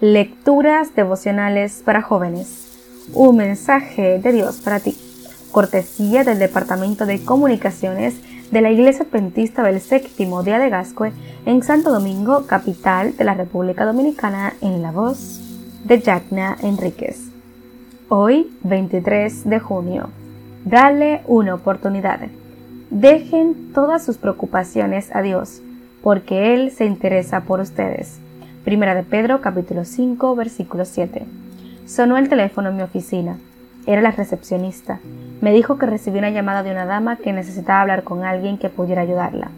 Lecturas devocionales para jóvenes. Un mensaje de Dios para ti. Cortesía del Departamento de Comunicaciones de la Iglesia Adventista del Séptimo Día de Gascue en Santo Domingo, capital de la República Dominicana, en la voz de Jacna Enríquez. Hoy, 23 de junio. Dale una oportunidad. Dejen todas sus preocupaciones a Dios, porque Él se interesa por ustedes. Primera de Pedro capítulo 5 versículo 7. Sonó el teléfono en mi oficina. Era la recepcionista. Me dijo que recibí una llamada de una dama que necesitaba hablar con alguien que pudiera ayudarla,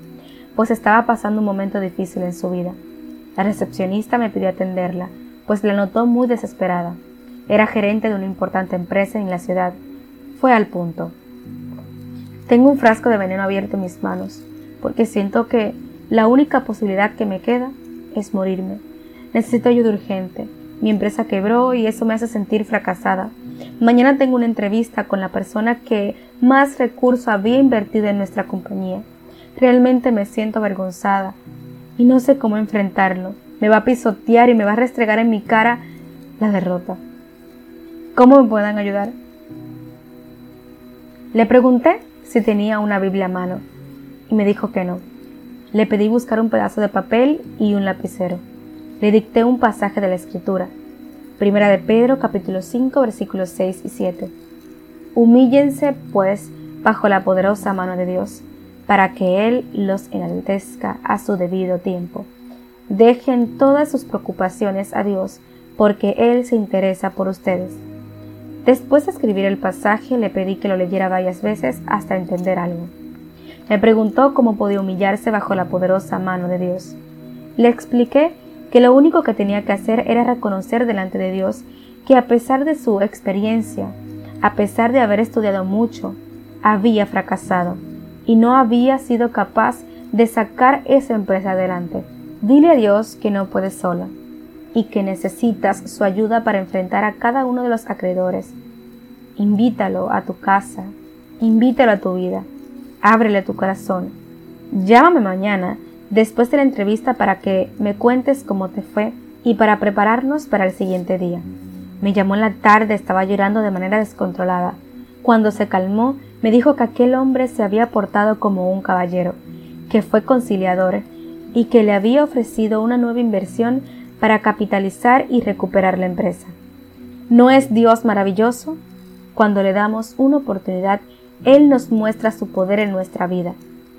pues estaba pasando un momento difícil en su vida. La recepcionista me pidió atenderla, pues la notó muy desesperada. Era gerente de una importante empresa en la ciudad. Fue al punto. Tengo un frasco de veneno abierto en mis manos, porque siento que la única posibilidad que me queda es morirme. Necesito ayuda urgente. Mi empresa quebró y eso me hace sentir fracasada. Mañana tengo una entrevista con la persona que más recursos había invertido en nuestra compañía. Realmente me siento avergonzada y no sé cómo enfrentarlo. Me va a pisotear y me va a restregar en mi cara la derrota. ¿Cómo me puedan ayudar? Le pregunté si tenía una Biblia a mano y me dijo que no. Le pedí buscar un pedazo de papel y un lapicero le dicté un pasaje de la Escritura. Primera de Pedro capítulo 5 versículos 6 y 7. Humíllense, pues, bajo la poderosa mano de Dios, para que Él los enaltezca a su debido tiempo. Dejen todas sus preocupaciones a Dios, porque Él se interesa por ustedes. Después de escribir el pasaje, le pedí que lo leyera varias veces hasta entender algo. Me preguntó cómo podía humillarse bajo la poderosa mano de Dios. Le expliqué que lo único que tenía que hacer era reconocer delante de Dios que a pesar de su experiencia, a pesar de haber estudiado mucho, había fracasado y no había sido capaz de sacar esa empresa adelante. Dile a Dios que no puedes sola y que necesitas su ayuda para enfrentar a cada uno de los acreedores. Invítalo a tu casa, invítalo a tu vida, ábrele tu corazón. Llámame mañana después de la entrevista para que me cuentes cómo te fue y para prepararnos para el siguiente día. Me llamó en la tarde, estaba llorando de manera descontrolada. Cuando se calmó, me dijo que aquel hombre se había portado como un caballero, que fue conciliador y que le había ofrecido una nueva inversión para capitalizar y recuperar la empresa. ¿No es Dios maravilloso? Cuando le damos una oportunidad, Él nos muestra su poder en nuestra vida.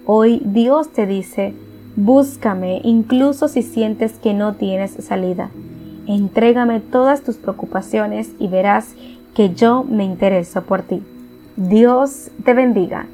Hoy Dios te dice, Búscame incluso si sientes que no tienes salida. Entrégame todas tus preocupaciones y verás que yo me intereso por ti. Dios te bendiga.